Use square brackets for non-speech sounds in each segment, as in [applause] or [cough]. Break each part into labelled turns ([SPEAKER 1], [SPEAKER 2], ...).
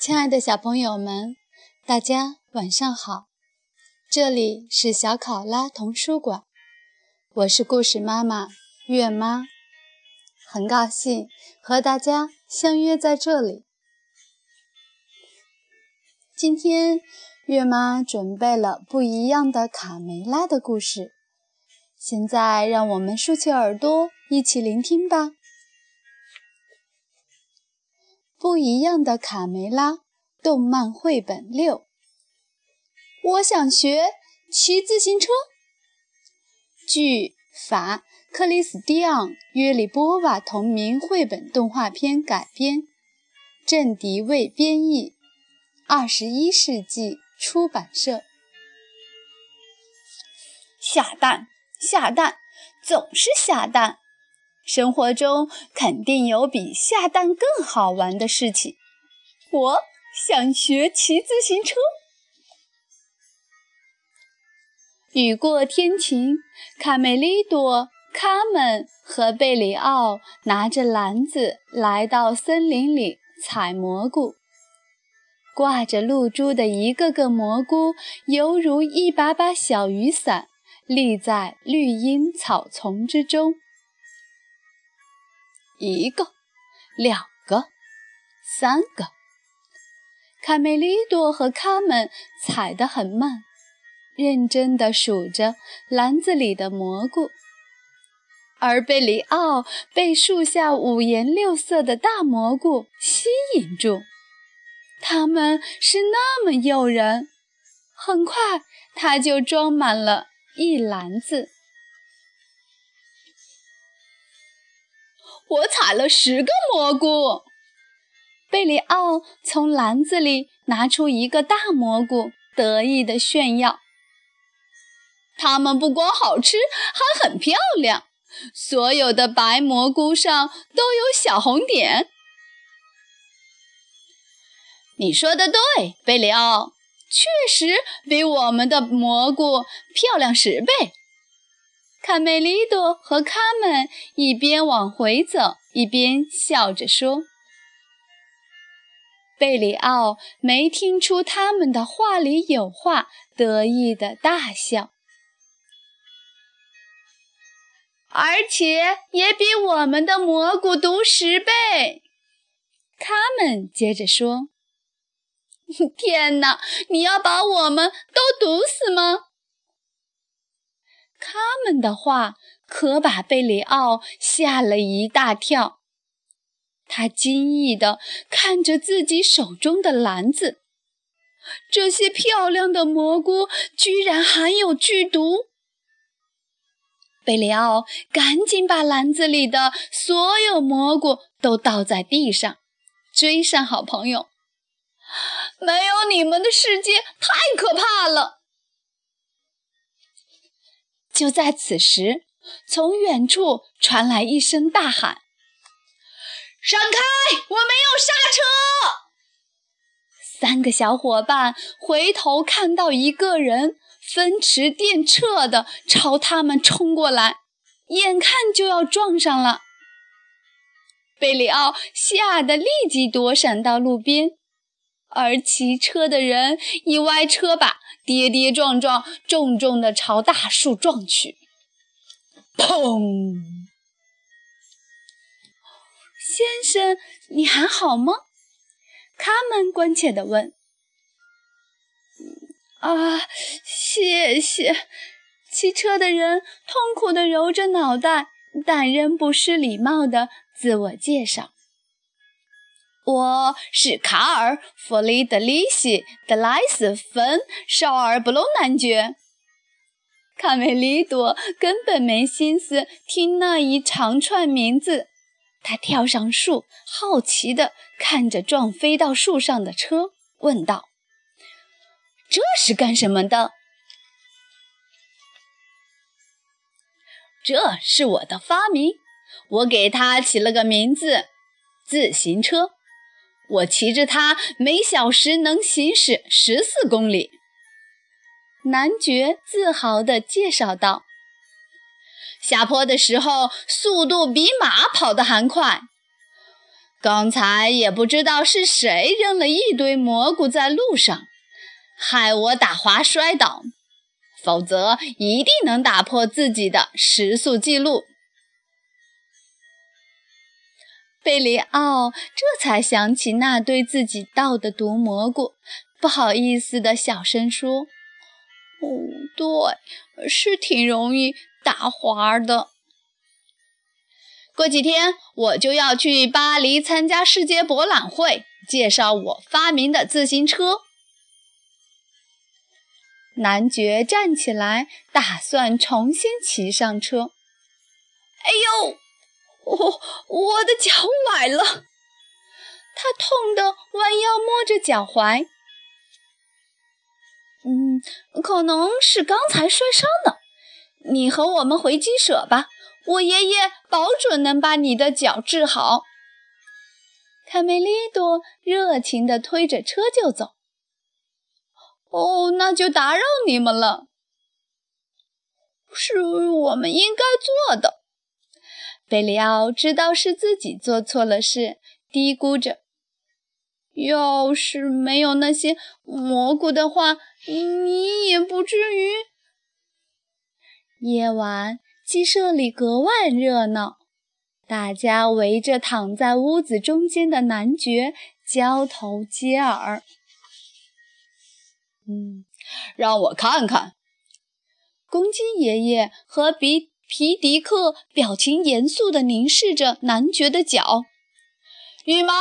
[SPEAKER 1] 亲爱的小朋友们，大家晚上好！这里是小考拉童书馆，我是故事妈妈月妈，很高兴和大家相约在这里。今天月妈准备了不一样的卡梅拉的故事，现在让我们竖起耳朵，一起聆听吧。不一样的卡梅拉动漫绘本六。我想学骑自行车。据法克里斯蒂昂·约里波瓦同名绘本动画片改编，郑迪卫编译，二十一世纪出版社。
[SPEAKER 2] 下蛋，下蛋，总是下蛋。生活中肯定有比下蛋更好玩的事情。我想学骑自行车。雨过天晴，卡梅利多、卡门和贝里奥拿着篮子来到森林里采蘑菇。挂着露珠的一个个蘑菇，犹如一把把小雨伞，立在绿荫草丛之中。一个，两个，三个。卡梅利多和卡门踩得很慢，认真地数着篮子里的蘑菇。而贝里奥被树下五颜六色的大蘑菇吸引住，它们是那么诱人。很快，他就装满了一篮子。我采了十个蘑菇。贝里奥从篮子里拿出一个大蘑菇，得意地炫耀。它们不光好吃，还很漂亮。所有的白蘑菇上都有小红点。你说的对，贝里奥，确实比我们的蘑菇漂亮十倍。卡梅利多和卡门一边往回走，一边笑着说：“贝里奥没听出他们的话里有话，得意的大笑，而且也比我们的蘑菇毒十倍。”卡门接着说：[laughs] “天哪，你要把我们都毒死吗？”他们的话可把贝里奥吓了一大跳，他惊异地看着自己手中的篮子，这些漂亮的蘑菇居然含有剧毒。贝里奥赶紧把篮子里的所有蘑菇都倒在地上，追上好朋友。没有你们的世界太可怕了。就在此时，从远处传来一声大喊：“闪开！我没有刹车！”三个小伙伴回头看到一个人风驰电掣地朝他们冲过来，眼看就要撞上了。贝里奥吓得立即躲闪到路边，而骑车的人一歪车把。跌跌撞撞，重重地朝大树撞去。砰！先生，你还好吗？卡门关切地问。啊，谢谢。骑车的人痛苦地揉着脑袋，但仍不失礼貌地自我介绍。我是卡尔·弗里德里希·德莱斯芬·绍尔布隆男爵。卡梅利多根本没心思听那一长串名字，他跳上树，好奇地看着撞飞到树上的车，问道：“这是干什么的？”“这是我的发明，我给它起了个名字——自行车。”我骑着它，每小时能行驶十四公里。男爵自豪地介绍道：“下坡的时候，速度比马跑得还快。刚才也不知道是谁扔了一堆蘑菇在路上，害我打滑摔倒，否则一定能打破自己的时速记录。贝里奥这才想起那堆自己倒的毒蘑菇，不好意思地小声说：“哦，对，是挺容易打滑的。过几天我就要去巴黎参加世界博览会，介绍我发明的自行车。”男爵站起来，打算重新骑上车。哎呦！我我的脚崴了，他痛得弯腰摸着脚踝。嗯，可能是刚才摔伤的。你和我们回鸡舍吧，我爷爷保准能把你的脚治好。卡梅利多热情地推着车就走。哦，那就打扰你们了，是我们应该做的。贝里奥知道是自己做错了事，嘀咕着：“要是没有那些蘑菇的话，你也不至于。”夜晚，鸡舍里格外热闹，大家围着躺在屋子中间的男爵交头接耳。“嗯，让我看看。”公鸡爷爷和比。皮迪克表情严肃地凝视着男爵的脚。羽毛，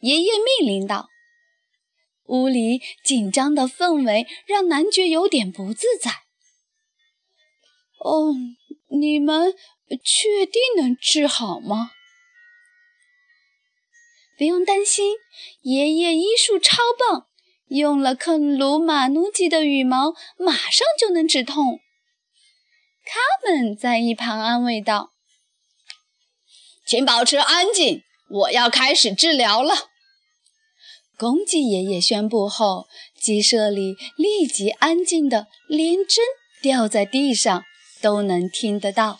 [SPEAKER 2] 爷爷命令道。屋里紧张的氛围让男爵有点不自在。哦，你们确定能治好吗？不用担心，爷爷医术超棒，用了克鲁马努吉的羽毛，马上就能止痛。他们在一旁安慰道：“请保持安静，我要开始治疗了。”公鸡爷爷宣布后，鸡舍里立即安静的，连针掉在地上都能听得到。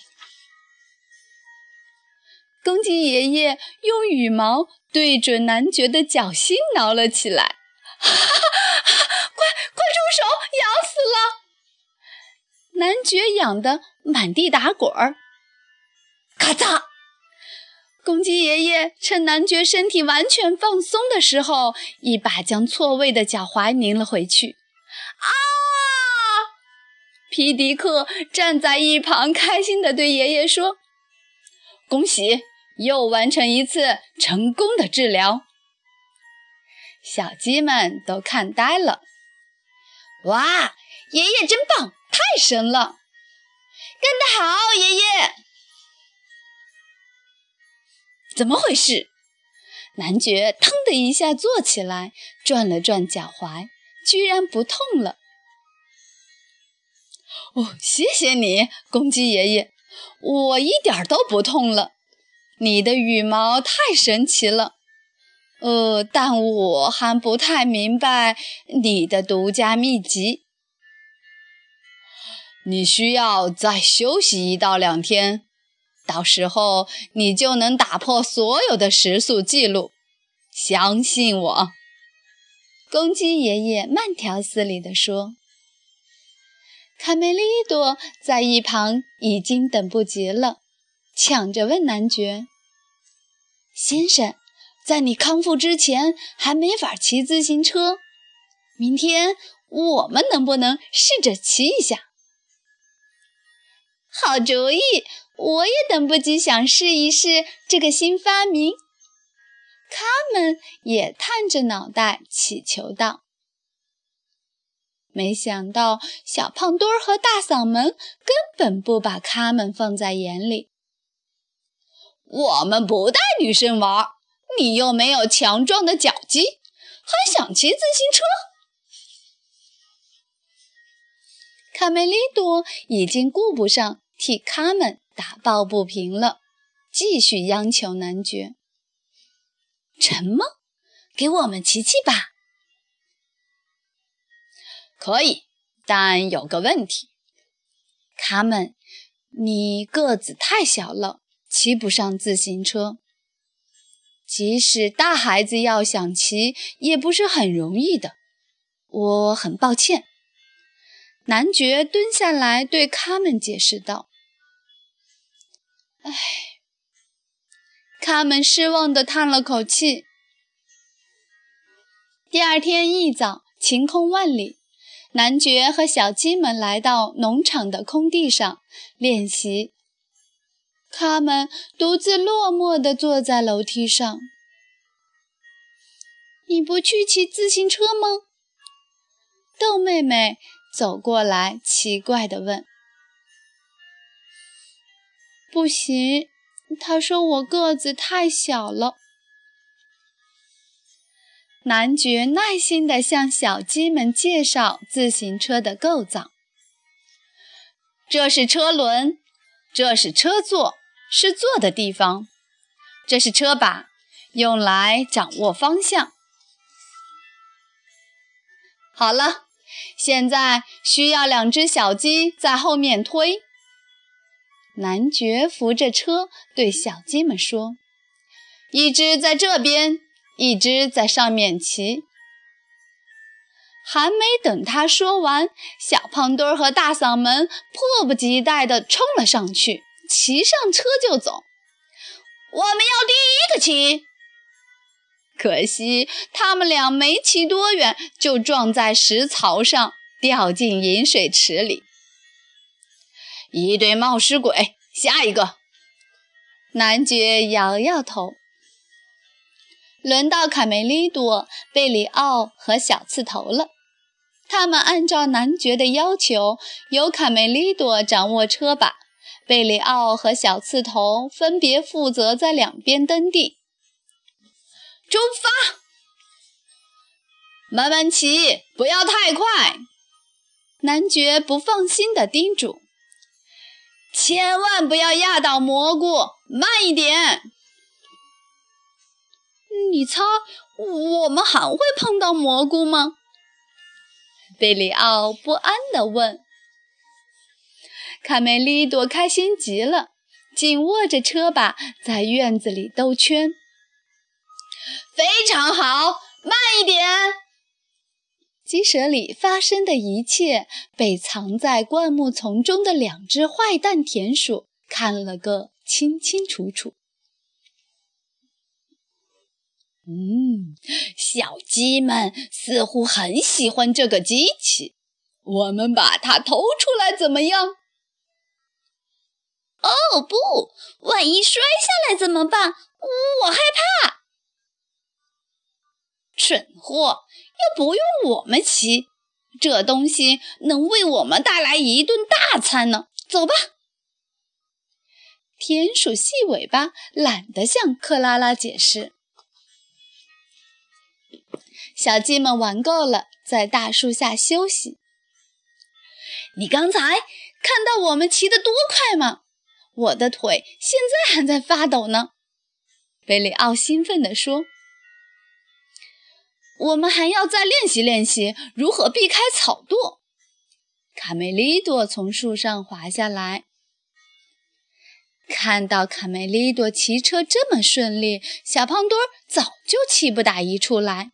[SPEAKER 2] 公鸡爷爷用羽毛对准男爵的脚心挠了起来，“快快住手，痒死了！”男爵痒得满地打滚儿，咔嚓！公鸡爷爷趁男爵身体完全放松的时候，一把将错位的脚踝拧了回去。啊！皮迪克站在一旁，开心地对爷爷说：“恭喜，又完成一次成功的治疗。”小鸡们都看呆了。哇，爷爷真棒！太神了，干得好，爷爷！怎么回事？男爵腾的一下坐起来，转了转脚踝，居然不痛了。哦，谢谢你，公鸡爷爷，我一点都不痛了。你的羽毛太神奇了，呃，但我还不太明白你的独家秘籍。你需要再休息一到两天，到时候你就能打破所有的时速记录。相信我。”公鸡爷爷慢条斯理地说。卡梅利多在一旁已经等不及了，抢着问男爵：“先生，在你康复之前还没法骑自行车，明天我们能不能试着骑一下？”好主意！我也等不及想试一试这个新发明。卡门也探着脑袋祈求道：“没想到小胖墩儿和大嗓门根本不把卡门放在眼里。我们不带女生玩，你又没有强壮的脚肌，还想骑自行车？”卡梅利多已经顾不上替卡门打抱不平了，继续央求男爵：“沉默，给我们骑骑吧。”“可以，但有个问题，卡门，你个子太小了，骑不上自行车。”即使大孩子要想骑，也不是很容易的。我很抱歉。男爵蹲下来对卡门解释道：“
[SPEAKER 1] 唉。”卡门失望地叹了口气。第二天一早，晴空万里。男爵和小鸡们来到农场的空地上练习。卡门独自落寞地坐在楼梯上。你不去骑自行车吗？豆妹妹走过来，奇怪地问。不行，他说我个子太小了。男爵耐心地向小鸡们介绍自行车的构造：
[SPEAKER 2] 这是车轮，这是车座，是坐的地方；这是车把，用来掌握方向。好了，现在需要两只小鸡在后面推。
[SPEAKER 1] 男爵扶着车对小鸡们说：“
[SPEAKER 2] 一只在这边。”一只在上面骑，
[SPEAKER 1] 还没等他说完，小胖墩儿和大嗓门迫不及待地冲了上去，骑上车就走。
[SPEAKER 2] 我们要第一个骑。
[SPEAKER 1] 可惜他们俩没骑多远，就撞在石槽上，掉进饮水池里。
[SPEAKER 2] 一对冒失鬼，下一个。
[SPEAKER 1] 男爵摇摇头。轮到卡梅利多、贝里奥和小刺头了。他们按照男爵的要求，由卡梅利多掌握车把，贝里奥和小刺头分别负责在两边蹬地。
[SPEAKER 2] 出发！慢慢骑，不要太快。
[SPEAKER 1] 男爵不放心地叮嘱：“
[SPEAKER 2] 千万不要压倒蘑菇，慢一点。”
[SPEAKER 1] 你猜我们还会碰到蘑菇吗？贝里奥不安地问。卡梅利多开心极了，紧握着车把在院子里兜圈。
[SPEAKER 2] 非常好，慢一点。
[SPEAKER 1] 鸡舍里发生的一切，被藏在灌木丛中的两只坏蛋田鼠看了个清清楚楚。
[SPEAKER 2] 嗯，小鸡们似乎很喜欢这个机器。我们把它偷出来怎么样？
[SPEAKER 3] 哦不，万一摔下来怎么办？我害怕。
[SPEAKER 2] 蠢货，又不用我们骑，这东西能为我们带来一顿大餐呢。走吧。
[SPEAKER 1] 田鼠细尾巴懒得向克拉拉解释。小鸡们玩够了，在大树下休息。你刚才看到我们骑得多快吗？我的腿现在还在发抖呢。贝里奥兴奋地说：“我们还要再练习练习如何避开草垛。”卡梅利多从树上滑下来，看到卡梅利多骑车这么顺利，小胖墩儿早就气不打一处来。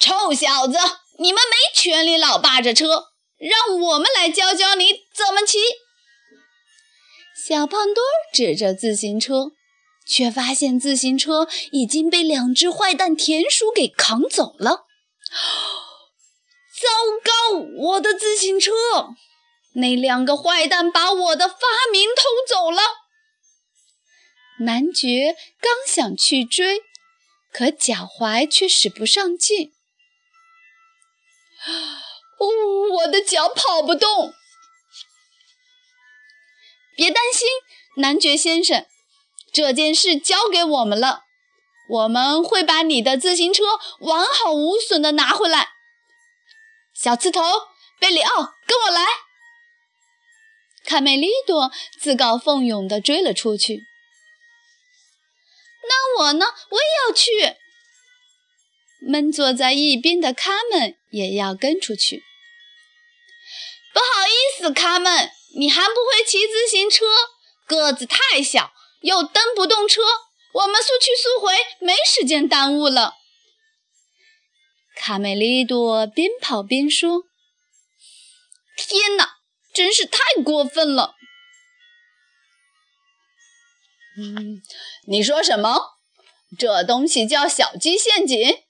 [SPEAKER 2] 臭小子，你们没权利老霸着车，让我们来教教你怎么骑。
[SPEAKER 1] 小胖墩儿指着自行车，却发现自行车已经被两只坏蛋田鼠给扛走了。
[SPEAKER 2] 糟糕，我的自行车！那两个坏蛋把我的发明偷走了。
[SPEAKER 1] 男爵刚想去追，可脚踝却使不上劲。
[SPEAKER 2] 哦，我的脚跑不动。
[SPEAKER 1] 别担心，男爵先生，这件事交给我们了，我们会把你的自行车完好无损的拿回来。小刺头，贝里奥，跟我来。卡梅利多自告奋勇地追了出去。那我呢？我也要去。闷坐在一边的卡门也要跟出去。
[SPEAKER 2] 不好意思，卡门，你还不会骑自行车，个子太小，又蹬不动车，我们速去速回，没时间耽误了。卡梅利多边跑边说：“天哪，真是太过分了！”
[SPEAKER 1] 嗯，你说什么？这东西叫小鸡陷阱，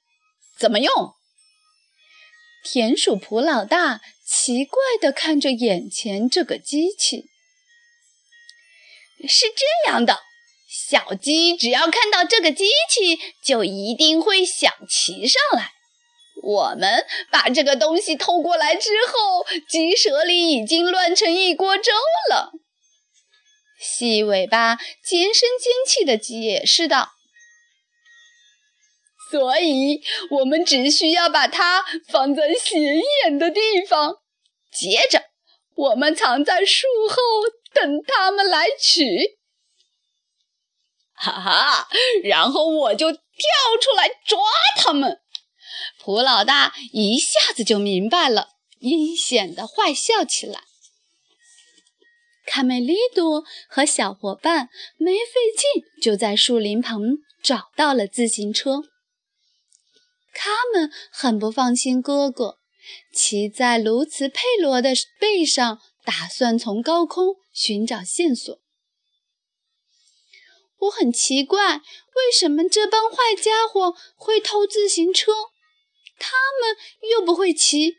[SPEAKER 1] 怎么用？
[SPEAKER 2] 田鼠普老大奇怪地看着眼前这个机器。是这样的，小鸡只要看到这个机器，就一定会想骑上来。我们把这个东西偷过来之后，鸡舍里已经乱成一锅粥了。细尾巴尖声尖气地解释道：“所以，我们只需要把它放在显眼的地方，接着我们藏在树后。”等他们来取，哈 [laughs] 哈，然后我就跳出来抓他们。普老大一下子就明白了，阴险的坏笑起来。卡梅利多和小伙伴没费劲就在树林旁找到了自行车。他们很不放心哥哥，骑在卢茨佩罗的背上。打算从高空寻找线索。我很奇怪，为什么这帮坏家伙会偷自行车？他们又不会骑。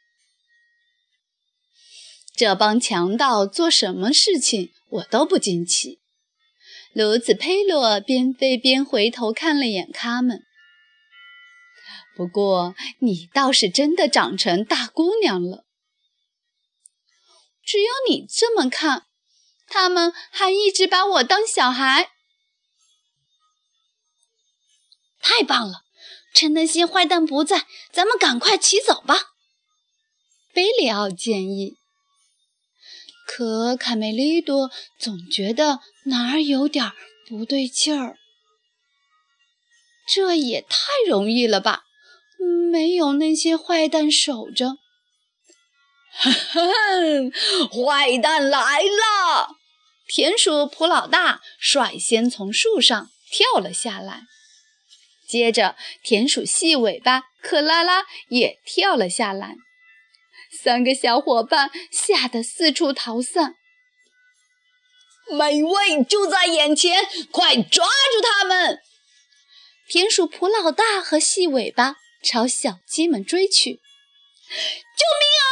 [SPEAKER 2] 这帮强盗做什么事情，我都不惊奇。卢子佩洛边飞边回头看了眼他们。不过，你倒是真的长成大姑娘了。只有你这么看，他们还一直把我当小孩。太棒了！趁那些坏蛋不在，咱们赶快骑走吧。贝里奥建议。可卡梅利多总觉得哪儿有点不对劲儿。这也太容易了吧？没有那些坏蛋守着。哼，[laughs] 坏蛋来了！田鼠普老大率先从树上跳了下来，接着田鼠细尾巴克拉拉也跳了下来。三个小伙伴吓得四处逃散。美味就在眼前，快抓住他们！田鼠普老大和细尾巴朝小鸡们追去。救命啊！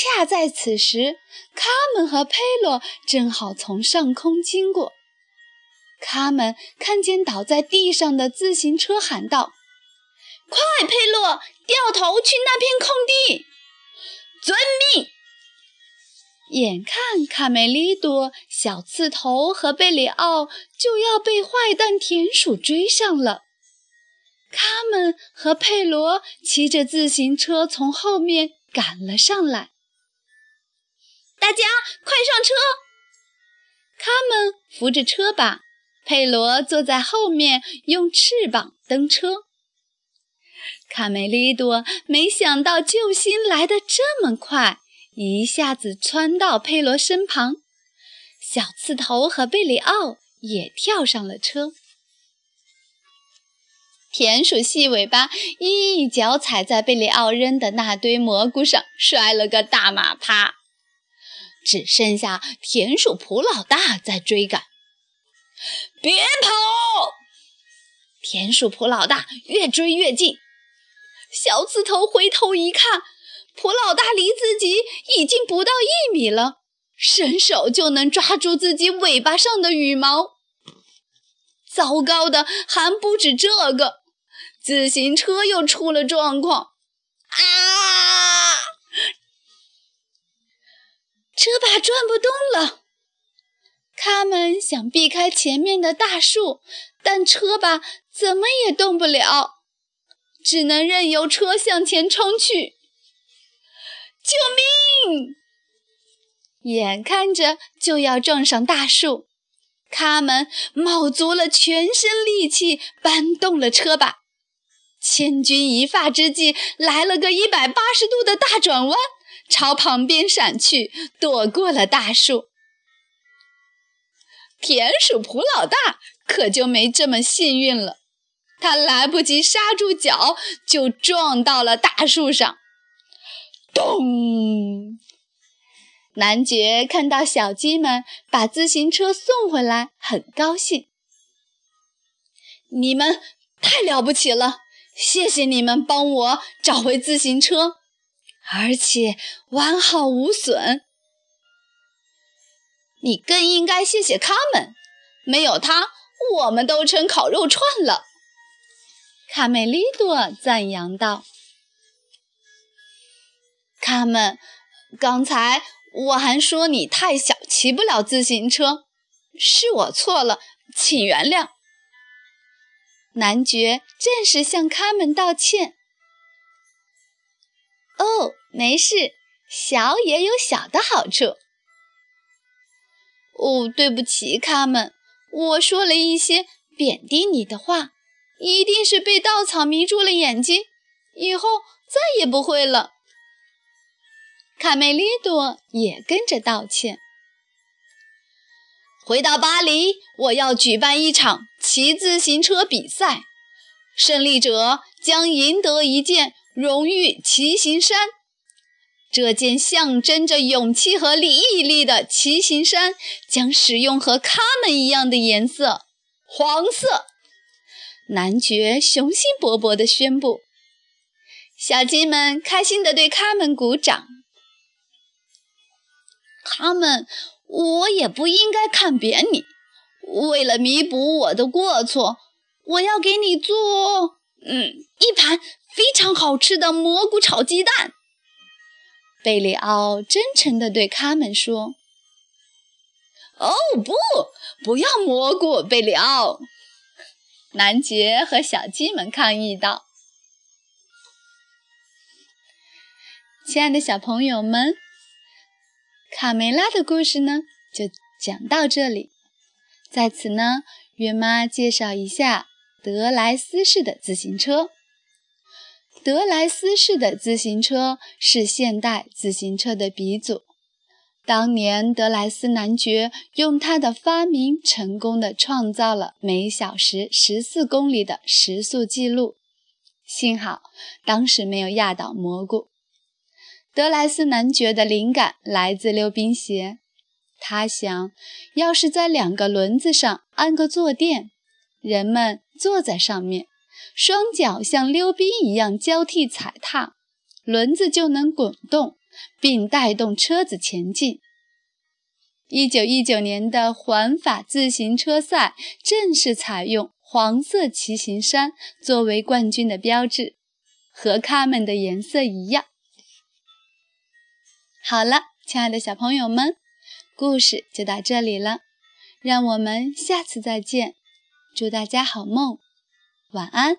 [SPEAKER 2] 恰在此时，卡门和佩洛正好从上空经过。卡门看见倒在地上的自行车，喊道：“快，佩洛，掉头去那片空地！”遵命。眼看卡梅利多、小刺头和贝里奥就要被坏蛋田鼠追上了，卡门和佩罗骑着自行车从后面赶了上来。大家快上车！他们扶着车把，佩罗坐在后面，用翅膀蹬车。卡梅利多没想到救星来得这么快，一下子窜到佩罗身旁。小刺头和贝里奥也跳上了车。田鼠细尾巴一脚踩在贝里奥扔的那堆蘑菇上，摔了个大马趴。只剩下田鼠普老大在追赶，别跑！田鼠普老大越追越近，小刺头回头一看，普老大离自己已经不到一米了，伸手就能抓住自己尾巴上的羽毛。糟糕的还不止这个，自行车又出了状况，啊！车把转不动了，他们想避开前面的大树，但车把怎么也动不了，只能任由车向前冲去。救命！眼看着就要撞上大树，他们卯足了全身力气搬动了车把，千钧一发之际，来了个一百八十度的大转弯。朝旁边闪去，躲过了大树。田鼠普老大可就没这么幸运了，他来不及刹住脚，就撞到了大树上。咚！男爵看到小鸡们把自行车送回来，很高兴。你们太了不起了，谢谢你们帮我找回自行车，而且完好无损。你更应该谢谢卡门，没有他，我们都成烤肉串了。卡梅利多赞扬道：“卡门，刚才我还说你太小，骑不了自行车，是我错了，请原谅。”男爵正式向卡门道歉。哦，没事，小也有小的好处。哦，对不起，卡门，我说了一些贬低你的话，一定是被稻草迷住了眼睛，以后再也不会了。卡梅利多也跟着道歉。回到巴黎，我要举办一场骑自行车比赛，胜利者将赢得一件荣誉骑行衫。这件象征着勇气和毅力的骑行衫将使用和他们一样的颜色——黄色。男爵雄心勃勃地宣布。小鸡们开心地对他们鼓掌。他们，我也不应该看扁你。为了弥补我的过错，我要给你做……嗯，一盘非常好吃的蘑菇炒鸡蛋。贝里奥真诚地对卡门说：“哦，不，不要蘑菇！”贝里奥，男爵和小鸡们抗议道：“亲爱的小朋友们，卡梅拉的故事呢，就讲到这里。在此呢，月妈介绍一下德莱斯式的自行车。”德莱斯式的自行车是现代自行车的鼻祖。当年，德莱斯男爵用他的发明，成功的创造了每小时十四公里的时速记录。幸好当时没有压倒蘑菇。德莱斯男爵的灵感来自溜冰鞋。他想要是在两个轮子上安个坐垫，人们坐在上面。双脚像溜冰一样交替踩踏，轮子就能滚动，并带动车子前进。一九一九年的环法自行车赛正是采用黄色骑行衫作为冠军的标志，和他们的颜色一样。好了，亲爱的小朋友们，故事就到这里了，让我们下次再见。祝大家好梦，晚安。